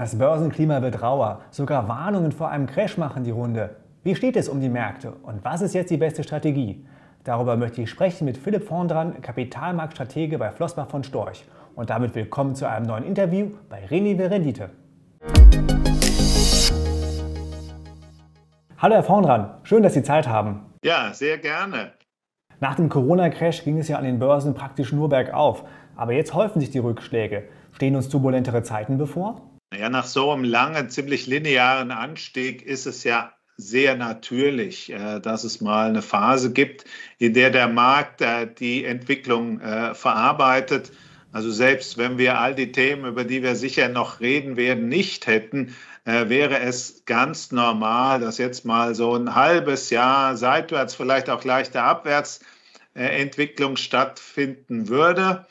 Das Börsenklima wird rauer. Sogar Warnungen vor einem Crash machen die Runde. Wie steht es um die Märkte und was ist jetzt die beste Strategie? Darüber möchte ich sprechen mit Philipp Vorndran, Kapitalmarktstratege bei Flossbach von Storch. Und damit willkommen zu einem neuen Interview bei René Rendite. Hallo Herr Vorndran, schön, dass Sie Zeit haben. Ja, sehr gerne. Nach dem Corona-Crash ging es ja an den Börsen praktisch nur bergauf. Aber jetzt häufen sich die Rückschläge. Stehen uns turbulentere Zeiten bevor? Ja, nach so einem langen, ziemlich linearen Anstieg ist es ja sehr natürlich, äh, dass es mal eine Phase gibt, in der der Markt äh, die Entwicklung äh, verarbeitet. Also selbst wenn wir all die Themen, über die wir sicher noch reden werden, nicht hätten, wäre es ganz normal, dass jetzt mal so ein halbes Jahr seitwärts, vielleicht auch leichte Abwärtsentwicklung stattfinden würde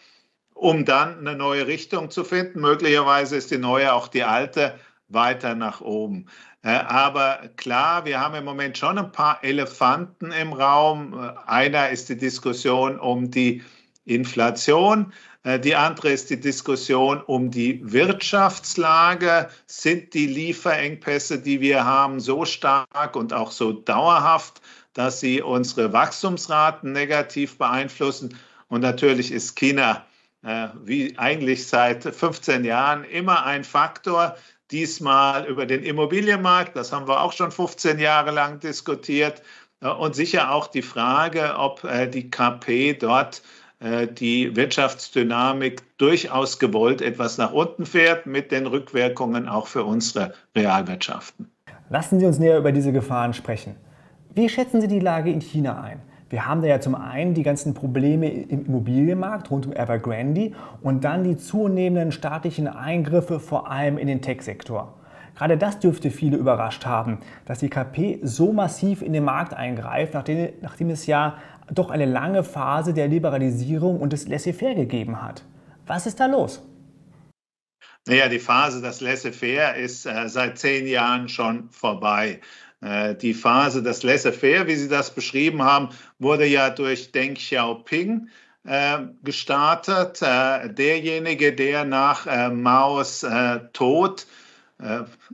um dann eine neue Richtung zu finden. Möglicherweise ist die neue auch die alte weiter nach oben. Äh, aber klar, wir haben im Moment schon ein paar Elefanten im Raum. Äh, einer ist die Diskussion um die Inflation. Äh, die andere ist die Diskussion um die Wirtschaftslage. Sind die Lieferengpässe, die wir haben, so stark und auch so dauerhaft, dass sie unsere Wachstumsraten negativ beeinflussen? Und natürlich ist China wie eigentlich seit 15 Jahren immer ein Faktor. Diesmal über den Immobilienmarkt, das haben wir auch schon 15 Jahre lang diskutiert. Äh, und sicher auch die Frage, ob äh, die KP dort die Wirtschaftsdynamik durchaus gewollt etwas nach unten fährt, mit den Rückwirkungen auch für unsere Realwirtschaften. Lassen Sie uns näher über diese Gefahren sprechen. Wie schätzen Sie die Lage in China ein? Wir haben da ja zum einen die ganzen Probleme im Immobilienmarkt rund um Evergrande und dann die zunehmenden staatlichen Eingriffe vor allem in den Tech-Sektor. Gerade das dürfte viele überrascht haben, dass die KP so massiv in den Markt eingreift, nachdem, nachdem es ja doch eine lange Phase der Liberalisierung und des Laissez-faire gegeben hat. Was ist da los? Naja, die Phase des Laissez-faire ist äh, seit zehn Jahren schon vorbei. Äh, die Phase des Laissez-faire, wie Sie das beschrieben haben, wurde ja durch Deng Xiaoping äh, gestartet. Äh, derjenige, der nach Maos Tod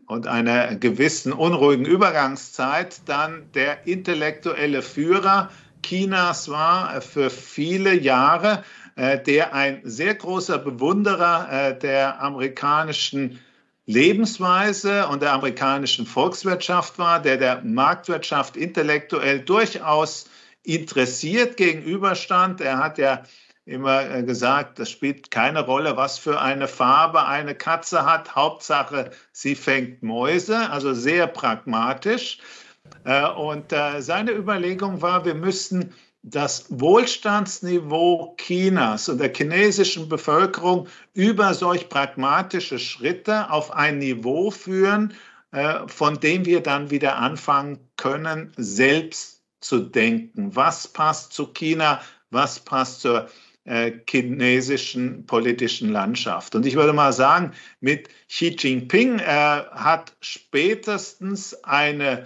und einer gewissen unruhigen Übergangszeit dann der intellektuelle Führer Chinas war für viele Jahre, der ein sehr großer Bewunderer der amerikanischen Lebensweise und der amerikanischen Volkswirtschaft war, der der Marktwirtschaft intellektuell durchaus interessiert gegenüberstand. Er hat ja immer äh, gesagt, das spielt keine Rolle, was für eine Farbe eine Katze hat. Hauptsache, sie fängt Mäuse, also sehr pragmatisch. Äh, und äh, seine Überlegung war, wir müssten das Wohlstandsniveau Chinas und der chinesischen Bevölkerung über solch pragmatische Schritte auf ein Niveau führen, äh, von dem wir dann wieder anfangen können, selbst zu denken. Was passt zu China? Was passt zur äh, chinesischen politischen Landschaft? Und ich würde mal sagen, mit Xi Jinping äh, hat spätestens eine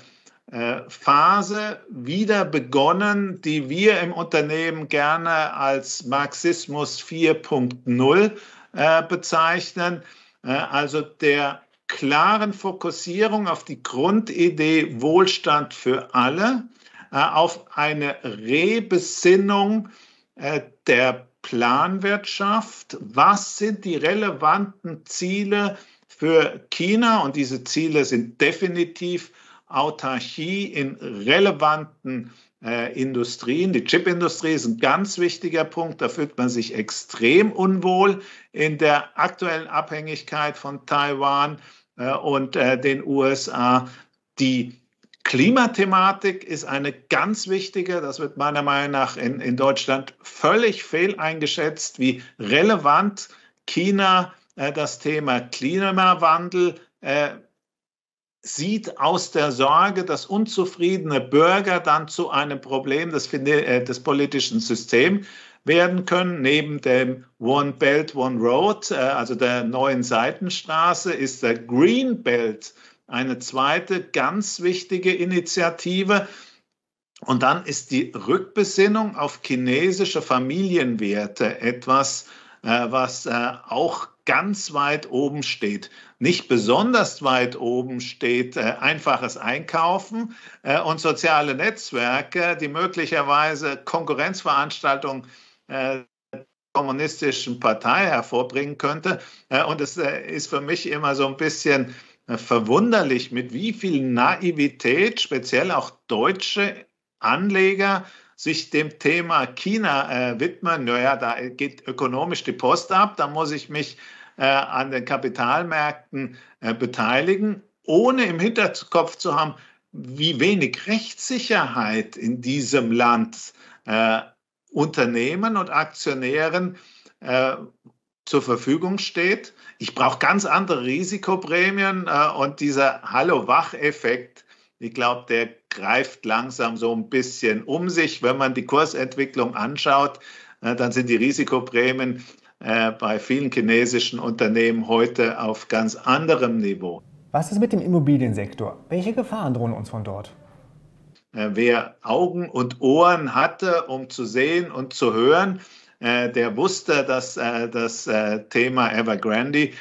Phase wieder begonnen, die wir im Unternehmen gerne als Marxismus 4.0 äh, bezeichnen. Äh, also der klaren Fokussierung auf die Grundidee Wohlstand für alle, auf eine Rebesinnung der Planwirtschaft. Was sind die relevanten Ziele für China? Und diese Ziele sind definitiv Autarchie in relevanten äh, Industrien. Die Chipindustrie ist ein ganz wichtiger Punkt. Da fühlt man sich extrem unwohl in der aktuellen Abhängigkeit von Taiwan äh, und äh, den USA. Die Klimathematik ist eine ganz wichtige, das wird meiner Meinung nach in, in Deutschland völlig fehleingeschätzt, wie relevant China äh, das Thema Klimawandel äh, sieht aus der Sorge, dass unzufriedene Bürger dann zu einem Problem des, äh, des politischen Systems werden können. Neben dem One Belt, One Road, äh, also der neuen Seitenstraße, ist der Green Belt eine zweite ganz wichtige Initiative. Und dann ist die Rückbesinnung auf chinesische Familienwerte etwas, was auch ganz weit oben steht. Nicht besonders weit oben steht äh, einfaches Einkaufen äh, und soziale Netzwerke, die möglicherweise Konkurrenzveranstaltungen äh, kommunistischen Partei hervorbringen könnte. Äh, und es äh, ist für mich immer so ein bisschen äh, verwunderlich, mit wie viel Naivität speziell auch deutsche Anleger sich dem Thema China äh, widmen. Naja, da geht ökonomisch die Post ab, da muss ich mich äh, an den Kapitalmärkten äh, beteiligen, ohne im Hinterkopf zu haben, wie wenig Rechtssicherheit in diesem Land äh, Unternehmen und Aktionären äh, zur Verfügung steht. Ich brauche ganz andere Risikoprämien äh, und dieser Hallo-Wach-Effekt, ich glaube, der greift langsam so ein bisschen um sich. Wenn man die Kursentwicklung anschaut, äh, dann sind die Risikoprämien äh, bei vielen chinesischen Unternehmen heute auf ganz anderem Niveau. Was ist mit dem Immobiliensektor? Welche Gefahren drohen uns von dort? Äh, wer Augen und Ohren hatte, um zu sehen und zu hören, äh, der wusste, dass das Thema Evergrande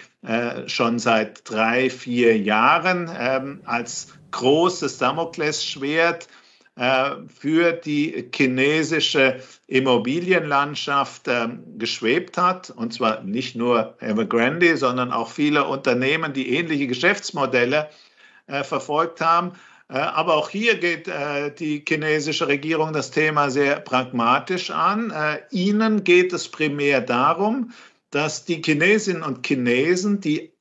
schon seit drei, vier Jahren ähm, als großes Damoklesschwert äh, für die chinesische Immobilienlandschaft ähm, geschwebt hat. Und zwar nicht nur Evergrande, sondern auch viele Unternehmen, die ähnliche Geschäftsmodelle äh, verfolgt haben. Äh, aber auch hier geht die chinesische Regierung das Thema sehr pragmatisch an. Ihnen geht es primär darum, dass die Chinesinnen und Chinesen die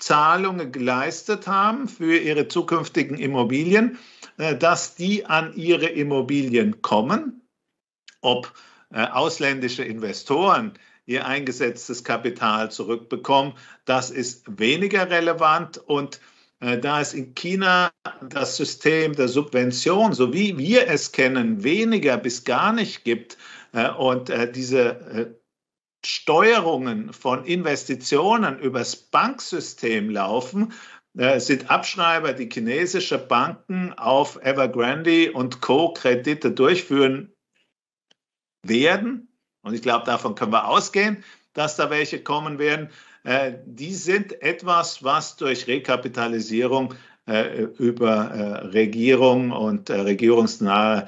Upfront-Zahlungen geleistet haben für ihre zukünftigen Immobilien, äh, dass die an ihre Immobilien kommen, ob äh, ausländische Investoren ihr eingesetztes Kapital zurückbekommen, das ist weniger relevant und äh, da es in China das System der Subvention, so wie wir es kennen, weniger bis gar nicht gibt und diese Steuerungen von Investitionen übers Banksystem laufen, äh, sind Abschreiber, die chinesische Banken auf Evergrande und Co. Kredite durchführen werden. Und ich glaube, davon können wir ausgehen, dass da welche kommen werden. Äh, die sind etwas, was durch Rekapitalisierung äh, über Regierung und regierungsnahe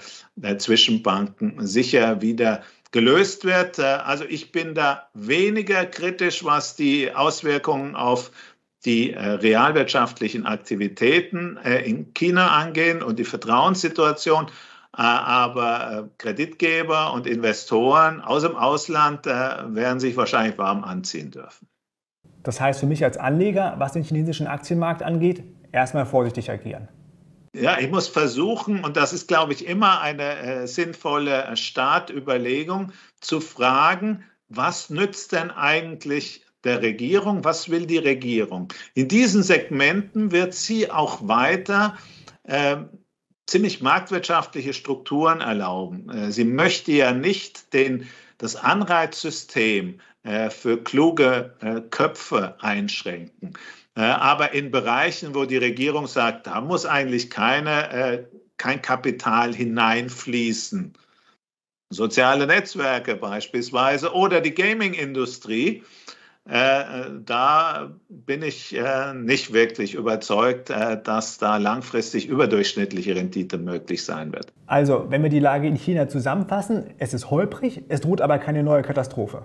Zwischenbanken sicher wieder gelöst wird. Also ich bin da weniger kritisch, was die Auswirkungen auf die äh, realwirtschaftlichen Aktivitäten äh, in China angehen und die Vertrauenssituation. Äh, aber Kreditgeber und Investoren aus dem Ausland werden sich wahrscheinlich warm anziehen dürfen. Das heißt für mich als Anleger, was den chinesischen Aktienmarkt angeht, erstmal vorsichtig agieren. Ja, ich muss versuchen, und das ist, glaube ich, immer eine äh, sinnvolle Startüberlegung, zu fragen, was nützt denn eigentlich der Regierung. Was will die Regierung? In diesen Segmenten wird sie auch weiter äh, ziemlich marktwirtschaftliche Strukturen erlauben. Äh, sie möchte ja nicht den, das Anreizsystem äh, für kluge äh, Köpfe einschränken. Äh, aber in Bereichen, wo die Regierung sagt, da muss eigentlich keine, äh, kein Kapital hineinfließen, soziale Netzwerke beispielsweise oder die Gaming-Industrie, äh, da bin ich nicht wirklich überzeugt, dass da langfristig überdurchschnittliche Rendite möglich sein wird. Also, wenn wir die Lage in China zusammenfassen, es ist holprig, es droht aber keine neue Katastrophe.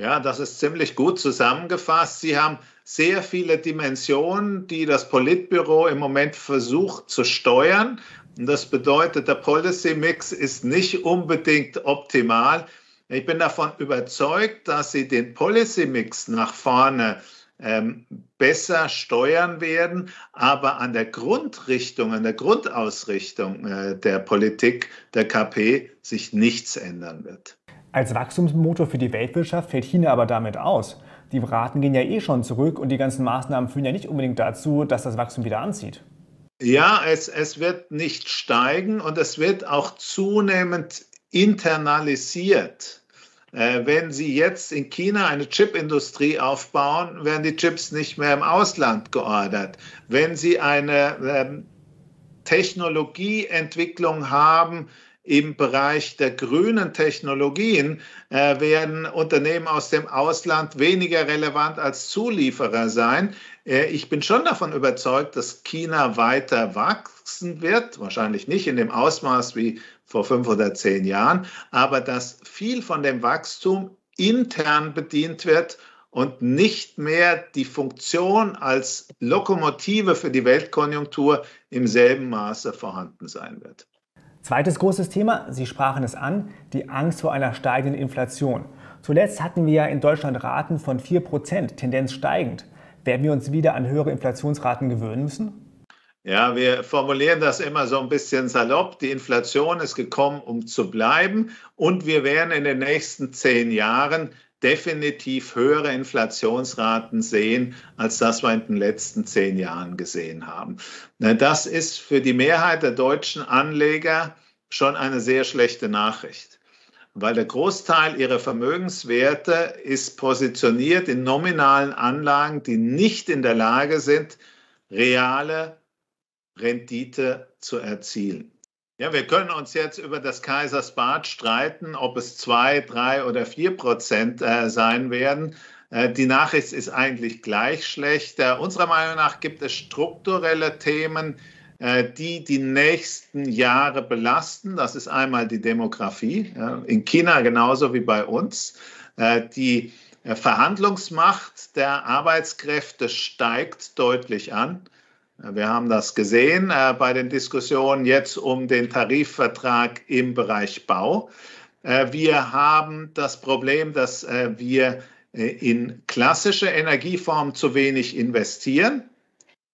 Ja, das ist ziemlich gut zusammengefasst. Sie haben sehr viele Dimensionen, die das Politbüro im Moment versucht zu steuern. Und das bedeutet, der Policy Mix ist nicht unbedingt optimal. Ich bin davon überzeugt, dass sie den Policy Mix nach vorne ähm, besser steuern werden, aber an der Grundrichtung, an der Grundausrichtung äh, der Politik der KP sich nichts ändern wird. Als Wachstumsmotor für die Weltwirtschaft fällt China aber damit aus. Die Raten gehen ja eh schon zurück und die ganzen Maßnahmen führen ja nicht unbedingt dazu, dass das Wachstum wieder anzieht. Ja, es, es wird nicht steigen und es wird auch zunehmend internalisiert. Äh, wenn Sie jetzt in China eine Chipindustrie aufbauen, werden die Chips nicht mehr im Ausland geordert. Wenn Sie eine ähm, Technologieentwicklung haben im Bereich der grünen Technologien äh, werden Unternehmen aus dem Ausland weniger relevant als Zulieferer sein. Äh, ich bin schon davon überzeugt, dass China weiter wachsen wird, wahrscheinlich nicht in dem Ausmaß wie vor fünf oder zehn Jahren, aber dass viel von dem Wachstum intern bedient wird und nicht mehr die Funktion als Lokomotive für die Weltkonjunktur im selben Maße vorhanden sein wird. Zweites großes Thema, Sie sprachen es an, die Angst vor einer steigenden Inflation. Zuletzt hatten wir ja in Deutschland Raten von 4%, Tendenz steigend. Werden wir uns wieder an höhere Inflationsraten gewöhnen müssen? Ja, wir formulieren das immer so ein bisschen salopp. Die Inflation ist gekommen, um zu bleiben. Und wir werden in den nächsten zehn Jahren definitiv höhere Inflationsraten sehen, als das wir in den letzten zehn Jahren gesehen haben. Das ist für die Mehrheit der deutschen Anleger schon eine sehr schlechte Nachricht, weil der Großteil ihrer Vermögenswerte ist positioniert in nominalen Anlagen, die nicht in der Lage sind, reale Rendite zu erzielen. Ja, wir können uns jetzt über das Kaisersbad streiten, ob es zwei, drei oder vier Prozent äh, sein werden. Äh, die Nachricht ist eigentlich gleich schlecht. Äh, unserer Meinung nach gibt es strukturelle Themen, äh, die die nächsten Jahre belasten. Das ist einmal die Demografie, in China genauso wie bei uns. Äh, die Verhandlungsmacht der Arbeitskräfte steigt deutlich an. Wir haben das gesehen äh, bei den Diskussionen jetzt um den Tarifvertrag im Bereich Bau. Äh, wir haben das Problem, dass äh, wir äh, in klassische Energieformen zu wenig investieren,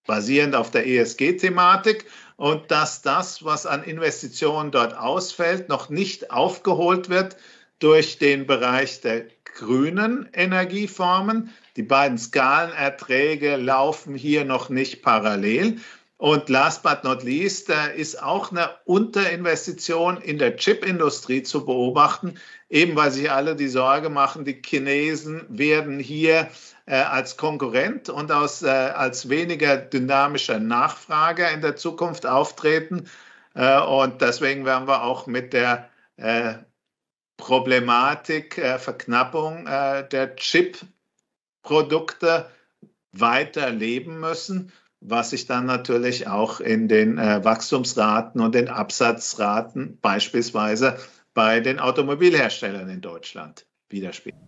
basierend auf der ESG-Thematik, und dass das, was an Investitionen dort ausfällt, noch nicht aufgeholt wird durch den Bereich der grünen Energieformen. Die beiden Skalenerträge laufen hier noch nicht parallel. Und last but not least äh, ist auch eine Unterinvestition in der Chipindustrie zu beobachten, eben weil sich alle die Sorge machen, die Chinesen werden hier äh, als Konkurrent und aus, äh, als weniger dynamischer Nachfrager in der Zukunft auftreten. Und deswegen werden wir auch mit der Problematik äh, Verknappung äh, der Chip-Produkte weiter leben müssen, was sich dann natürlich auch in den äh, Wachstumsraten und den Absatzraten beispielsweise bei den Automobilherstellern in Deutschland widerspiegelt.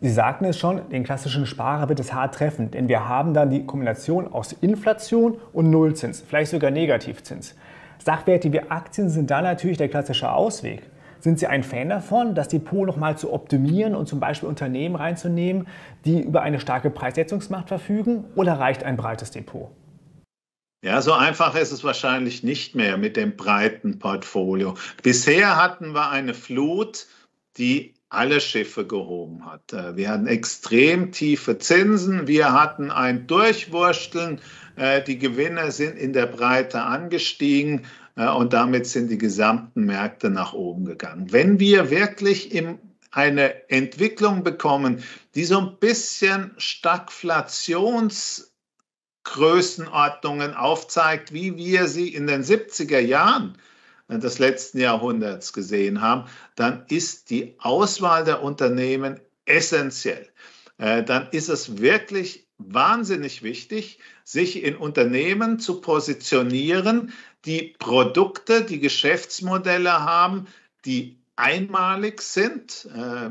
Sie sagten es schon, den klassischen Sparer wird es hart treffen, denn wir haben dann die Kombination aus Inflation und Nullzins, vielleicht sogar Negativzins. Sachwerte wie Aktien sind da natürlich der klassische Ausweg. Sind Sie ein Fan davon, das Depot nochmal zu optimieren und zum Beispiel Unternehmen reinzunehmen, die über eine starke Preissetzungsmacht verfügen? Oder reicht ein breites Depot? Ja, so einfach ist es wahrscheinlich nicht mehr mit dem breiten Portfolio. Bisher hatten wir eine Flut, die alle Schiffe gehoben hat. Äh, wir hatten extrem tiefe Zinsen, wir hatten ein Durchwursteln, äh, die Gewinne sind in der Breite angestiegen und damit sind die gesamten Märkte nach oben gegangen. Wenn wir wirklich im eine Entwicklung bekommen, die so ein bisschen Stagflationsgrößenordnungen aufzeigt, wie wir sie in den 70er Jahren des letzten Jahrhunderts gesehen haben, dann ist die Auswahl der Unternehmen essentiell. Äh, dann ist es wirklich wahnsinnig wichtig, sich in Unternehmen zu positionieren, die Produkte, die Geschäftsmodelle haben, die einmalig sind, äh,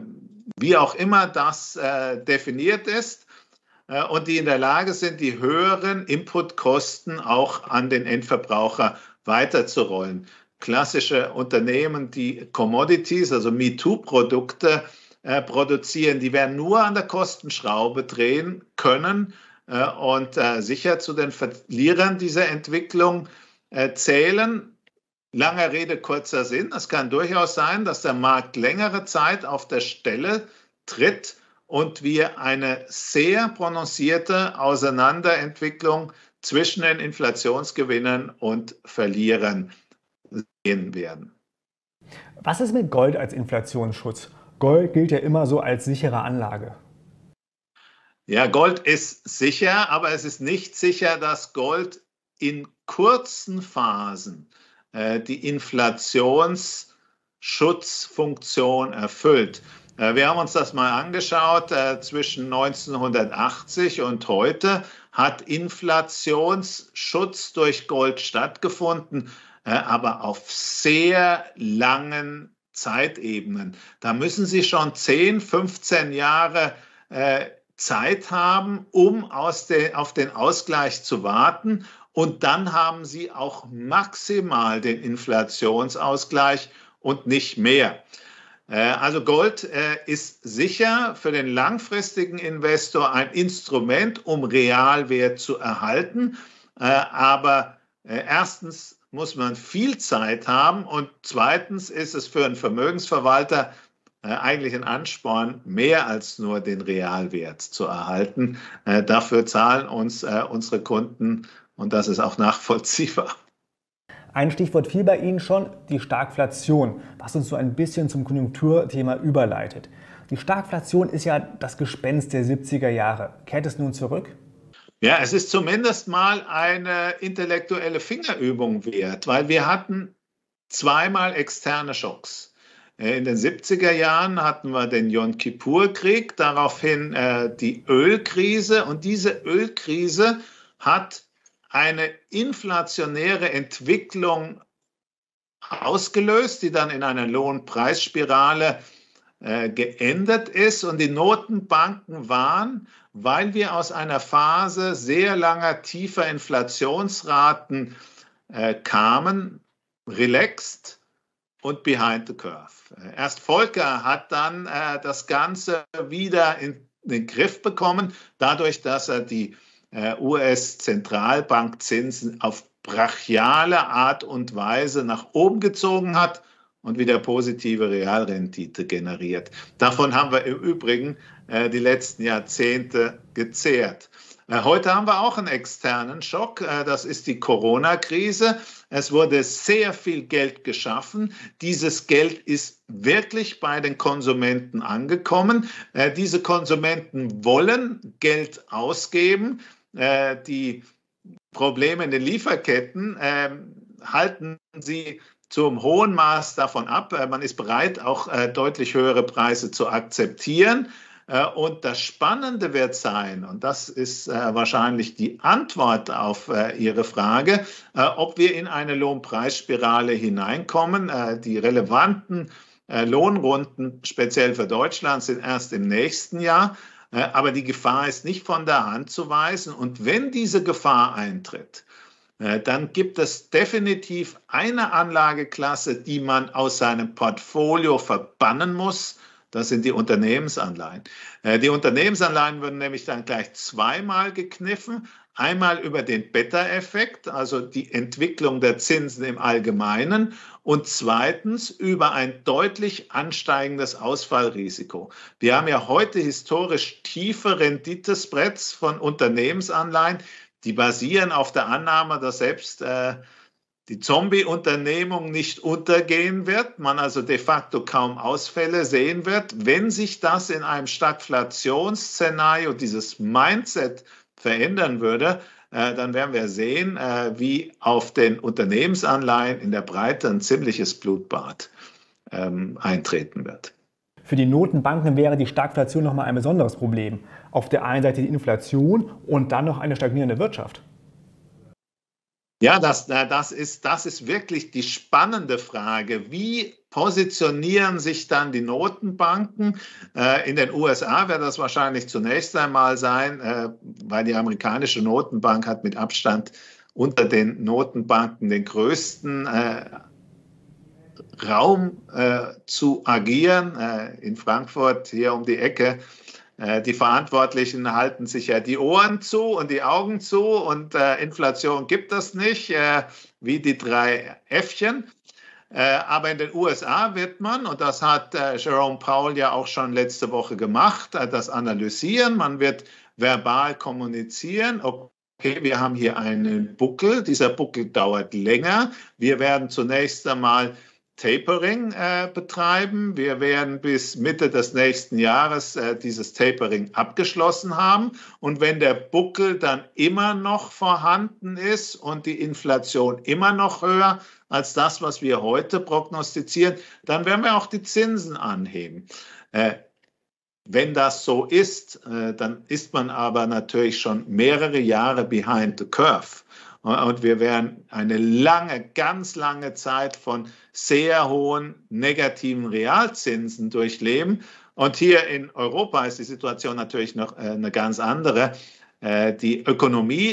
wie auch immer das äh, definiert ist, äh, und die in der Lage sind, die höheren Inputkosten auch an den Endverbraucher weiterzurollen. Klassische Unternehmen, die Commodities, also MeToo-Produkte äh, produzieren, die werden nur an der Kostenschraube drehen können. Äh, und äh, sicher zu den Verlierern dieser Entwicklung zählen. Langer Rede, kurzer Sinn. Es kann durchaus sein, dass der Markt längere Zeit auf der Stelle tritt und wir eine sehr prononcierte Auseinanderentwicklung zwischen den Inflationsgewinnern und Verlierern sehen werden. Was ist mit Gold als Inflationsschutz? Gold gilt ja immer so als sichere Anlage. Ja, Gold ist sicher, aber es ist nicht sicher, dass Gold in kurzen Phasen äh, die Inflationsrate Schutzfunktion erfüllt. Äh, wir haben uns das mal angeschaut. Äh, zwischen 1980 und heute hat Inflationsschutz durch Gold stattgefunden, äh, aber auf sehr langen Zeitebenen. Da müssen Sie schon 10, 15 Jahre Zeit haben, um aus de, auf den Ausgleich zu warten. Und dann haben Sie auch maximal den Inflationsausgleich und nicht mehr. Äh, also Gold äh, ist sicher für den langfristigen Investor ein Instrument, um Realwert zu erhalten. Äh, aber erstens muss man viel Zeit haben und zweitens ist es für einen Vermögensverwalter eigentlich ein Ansporn, mehr als nur den Realwert zu erhalten. Dafür zahlen uns unsere Kunden und das ist auch nachvollziehbar. Ein Stichwort fiel bei Ihnen schon, die Starkflation, was uns so ein bisschen zum Konjunkturthema überleitet. Die Starkflation ist ja das Gespenst der 70er Jahre. Kehrt es nun zurück? Ja, es ist zumindest mal eine intellektuelle Fingerübung wert, weil wir hatten zweimal externe Schocks. Äh, in den 70er Jahren hatten wir den Yom Kippur-Krieg, daraufhin äh, die Ölkrise und diese Ölkrise hat eine inflationäre Entwicklung ausgelöst, die dann in einer Lohnpreisspirale äh, geendet ist. Und die Notenbanken waren, weil wir aus einer Phase sehr langer tiefer Inflationsraten äh, kamen, relaxed und behind the curve. Erst Volcker hat dann äh, das Ganze wieder in den Griff bekommen, dadurch, dass er die äh, US-Zentralbankzinsen auf brachiale Art und Weise nach oben gezogen hat und wieder positive Realrendite generiert. Davon haben wir im Übrigen äh, die letzten Jahrzehnte gezehrt. Äh, heute haben wir auch einen externen Schock. Äh, das ist die Corona-Krise. Es wurde sehr viel Geld geschaffen. Dieses Geld ist wirklich bei den Konsumenten angekommen. Äh, diese Konsumenten wollen Geld ausgeben. Äh, die Probleme in den Lieferketten äh, halten sie zum hohen Maß davon ab. Äh, man ist bereit, auch äh, deutlich höhere Preise zu akzeptieren. Äh, und das Spannende wird sein, und das ist wahrscheinlich die Antwort auf Ihre Frage, ob wir in eine Lohnpreisspirale hineinkommen. Die relevanten Lohnrunden, speziell für Deutschland, sind erst im nächsten Jahr. Äh, aber die Gefahr ist nicht von der Hand zu weisen. Und wenn diese Gefahr eintritt, äh, dann gibt es definitiv eine Anlageklasse, die man aus seinem Portfolio verbannen muss. Das sind die Unternehmensanleihen. Äh, die Unternehmensanleihen würden nämlich dann gleich zweimal gekniffen. Einmal über den Beta-Effekt, also die Entwicklung der Zinsen im Allgemeinen und zweitens über ein deutlich ansteigendes Ausfallrisiko. Wir haben ja heute historisch tiefe Renditespreads von Unternehmensanleihen, die basieren auf der Annahme, dass selbst äh, die Zombie-Unternehmung nicht untergehen wird, man also de facto kaum Ausfälle sehen wird. Wenn sich das in einem Stagflationsszenario, dieses Mindset verändern würde, äh, dann werden wir sehen, äh, wie auf den Unternehmensanleihen in der Breite ein ziemliches Blutbad ähm, eintreten wird. Für die Notenbanken wäre die Stagflation nochmal ein besonderes Problem. Auf der einen Seite die Inflation und dann noch eine stagnierende Wirtschaft. Ja, das, das, ist, das ist wirklich die spannende Frage. Wie positionieren sich dann die Notenbanken? Äh, in den USA wird das wahrscheinlich zunächst einmal sein, äh, weil die amerikanische Notenbank hat mit Abstand unter den Notenbanken den größten äh, Raum zu agieren. in Frankfurt hier um die Ecke die Verantwortlichen halten sich ja die Ohren zu und die Augen zu und äh, Inflation gibt es nicht, äh, wie die drei Äffchen. Äh, aber in den USA wird man, und das hat äh, Jerome Powell ja auch schon letzte Woche gemacht, äh, das analysieren. Man wird verbal kommunizieren, okay, wir haben hier einen Buckel, dieser Buckel dauert länger. Wir werden zunächst einmal Tapering äh, betreiben. Wir werden bis Mitte des nächsten Jahres äh, dieses Tapering abgeschlossen haben. Und wenn der Buckel dann immer noch vorhanden ist und die Inflation immer noch höher als das, was wir heute prognostizieren, dann werden wir auch die Zinsen anheben. Äh, wenn das so ist, äh, dann ist man aber natürlich schon mehrere Jahre behind the curve. Und wir werden eine lange, ganz lange Zeit von sehr hohen negativen Realzinsen durchleben. Und hier in Europa ist die Situation natürlich noch äh, eine ganz andere. Äh, die Ökonomie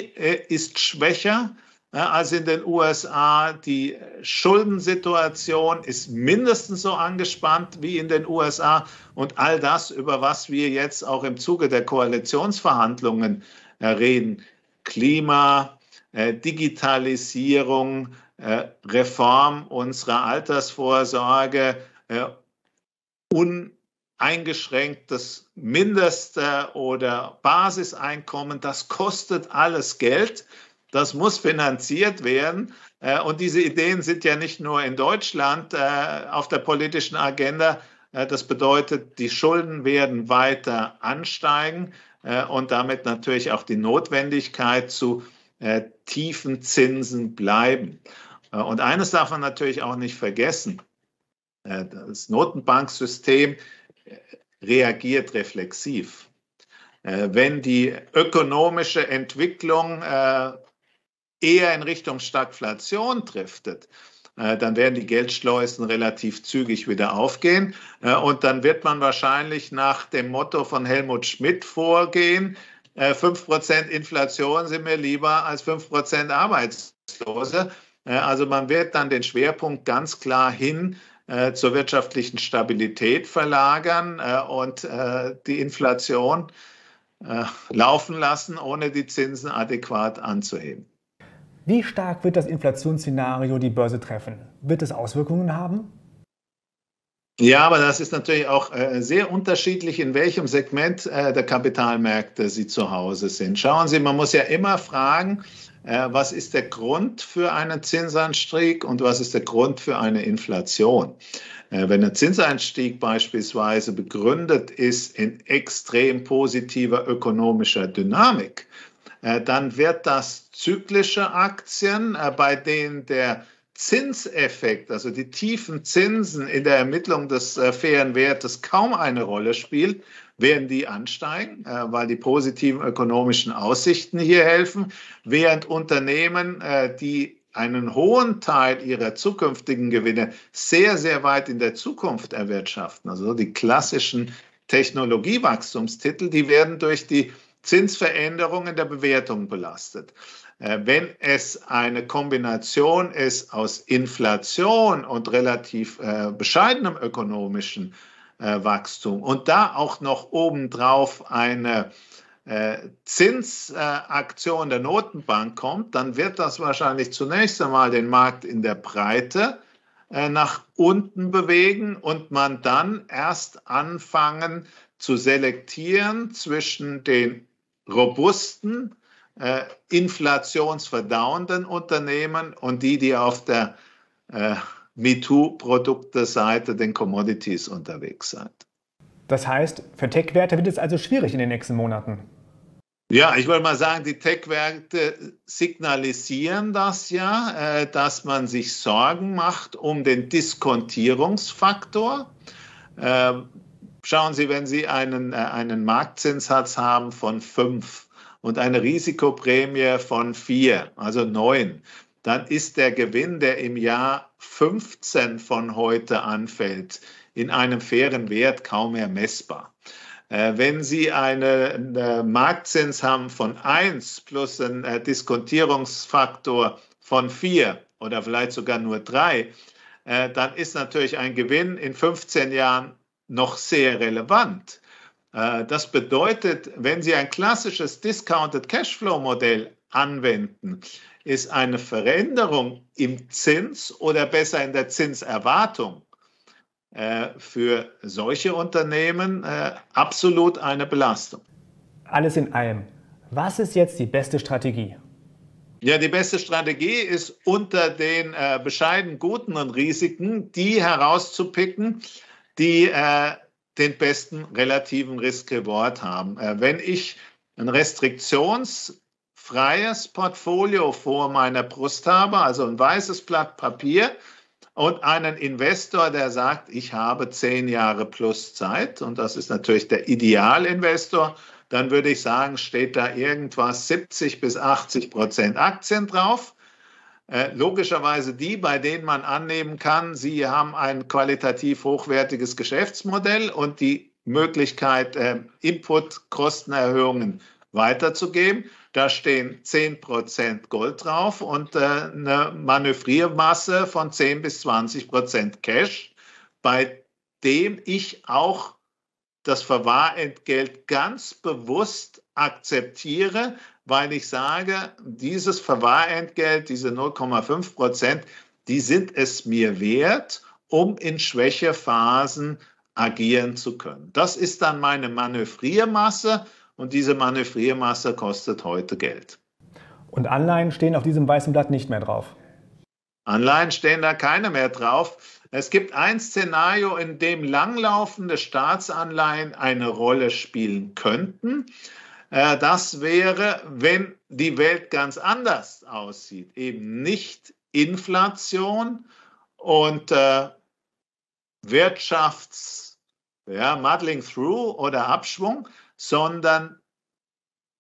ist schwächer als in den USA. Die Schuldensituation ist mindestens so angespannt wie in den USA. Und all das, über was wir jetzt auch im Zuge der Koalitionsverhandlungen äh, reden, Klima, äh, Digitalisierung, äh, Reform unserer Altersvorsorge, uneingeschränktes Mindest- oder Basiseinkommen, das kostet alles Geld. Das muss finanziert werden. Äh, und diese Ideen sind ja nicht nur in Deutschland äh, auf der politischen Agenda. Äh, das bedeutet, die Schulden werden weiter ansteigen und damit natürlich auch die Notwendigkeit zu tiefen Zinsen bleiben. Und eines darf man natürlich auch nicht vergessen. Das Notenbanksystem reagiert reflexiv. Wenn die ökonomische Entwicklung eher in Richtung Stagflation driftet, äh, dann werden die Geldschleusen relativ zügig wieder aufgehen. Äh, und dann wird man wahrscheinlich nach dem Motto von Helmut Schmidt vorgehen, 5% äh, Inflation sind mir lieber als 5% Arbeitslose. Also man wird dann den Schwerpunkt ganz klar hin zur wirtschaftlichen Stabilität verlagern und die Inflation laufen lassen, ohne die Zinsen adäquat anzuheben. Wie stark wird das Inflationsszenario die Börse treffen? Wird es Auswirkungen haben? Ja, aber das ist natürlich auch äh, sehr unterschiedlich, in welchem Segment äh, der Kapitalmärkte Sie zu Hause sind. Schauen Sie, man muss ja immer fragen, äh, was ist der Grund für einen Zinsanstieg und was ist der Grund für eine Inflation? Wenn ein Zinsanstieg beispielsweise begründet ist in extrem positiver ökonomischer Dynamik, dann wird das zyklische Aktien, bei denen der Zinseffekt, also die tiefen Zinsen in der Ermittlung des äh, fairen Wertes kaum eine Rolle spielt, werden die ansteigen, weil die positiven ökonomischen Aussichten hier helfen, während Unternehmen, die einen hohen Teil ihrer zukünftigen Gewinne sehr, sehr weit in der Zukunft erwirtschaften, also die klassischen Technologiewachstumstitel, die werden durch die Zinsveränderungen der Bewertung belastet. Äh, wenn es eine Kombination ist aus Inflation und relativ äh, bescheidenem ökonomischen äh, Wachstum und da auch noch obendrauf eine Zinsaktion der Notenbank kommt, dann wird das wahrscheinlich zunächst einmal den Markt in der Breite nach unten bewegen und man dann erst anfangen zu selektieren zwischen den robusten, äh, inflationsverdauenden Unternehmen und die, die auf der äh, MeToo-Produkte-Seite, den Commodities unterwegs sind. Das heißt, für Tech-Werte wird es also schwierig in den nächsten Monaten. Ja, ich würde mal sagen, die Tech-Werte signalisieren das ja, äh, dass man sich Sorgen macht um den Diskontierungsfaktor. Äh, Schauen Sie, wenn Sie einen, äh, einen Marktzinssatz haben von 5 und eine Risikoprämie von 4, also 9, dann ist der Gewinn, der im Jahr 15 von heute anfällt, in einem fairen Wert kaum mehr messbar. Äh, wenn Sie einen eine Marktzins haben von 1 plus einen äh, Diskontierungsfaktor von 4 oder vielleicht sogar nur 3, äh, dann ist natürlich ein Gewinn in 15 Jahren noch sehr relevant. Äh, das bedeutet, wenn Sie ein klassisches Discounted Cashflow Modell anwenden, ist eine Veränderung im Zins oder besser in der Zinserwartung äh, für solche Unternehmen äh, absolut eine Belastung. Alles in allem. Was ist jetzt die beste Strategie? Ja, die beste Strategie ist unter den bescheiden guten und Risiken die herauszupicken, die äh, den besten relativen Risk-Reward haben. Äh, wenn ich ein restriktionsfreies Portfolio vor meiner Brust habe, also ein weißes Blatt Papier, und einen Investor, der sagt, ich habe zehn Jahre plus Zeit, und das ist natürlich der Idealinvestor, dann würde ich sagen, steht da irgendwas 70 bis 80 Prozent Aktien drauf. Äh, logischerweise die, bei denen man annehmen kann, sie haben ein qualitativ hochwertiges Geschäftsmodell und die Möglichkeit, äh, Input-Kostenerhöhungen weiterzugeben. Da stehen 10% Gold drauf und äh, eine Manövriermasse von 10 bis 20% Cash, bei dem ich auch das Verwahrentgelt ganz bewusst akzeptiere, weil ich sage, dieses Verwahrentgelt, diese 0,5 Prozent, die sind es mir wert, um in Schwächephasen agieren zu können. Das ist dann meine Manövriermasse und diese Manövriermasse kostet heute Geld. Und Anleihen stehen auf diesem weißen Blatt nicht mehr drauf. Anleihen stehen da keine mehr drauf. Es gibt ein Szenario, in dem langlaufende Staatsanleihen eine Rolle spielen könnten. Äh, das wäre, wenn die Welt ganz anders aussieht, eben nicht Inflation und äh, Wirtschafts, ja, Muddling Through oder Abschwung, sondern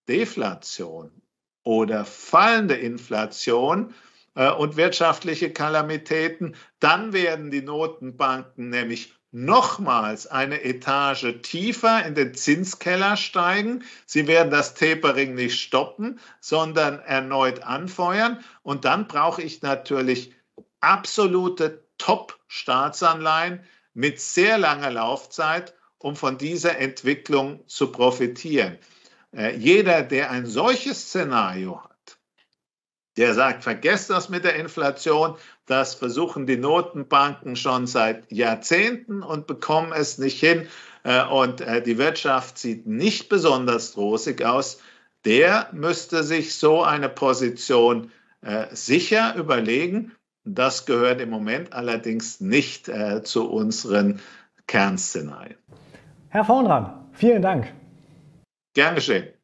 Deflation oder fallende Inflation äh, und wirtschaftliche Kalamitäten, dann werden die Notenbanken nämlich nochmals eine Etage tiefer in den Zinskeller steigen. Sie werden das Tapering nicht stoppen, sondern erneut anfeuern. Und dann brauche ich natürlich absolute Top-Staatsanleihen mit sehr langer Laufzeit um von dieser Entwicklung zu profitieren. Äh, jeder, der ein solches Szenario hat, der sagt, vergesst das mit der Inflation, das versuchen die Notenbanken schon seit Jahrzehnten und bekommen es nicht hin äh, und äh, die Wirtschaft sieht nicht besonders rosig aus, der müsste sich so eine Position sicher überlegen. Das gehört im Moment allerdings nicht zu unseren Kernszenarien. Herr Vornran, vielen Dank. Gern geschehen.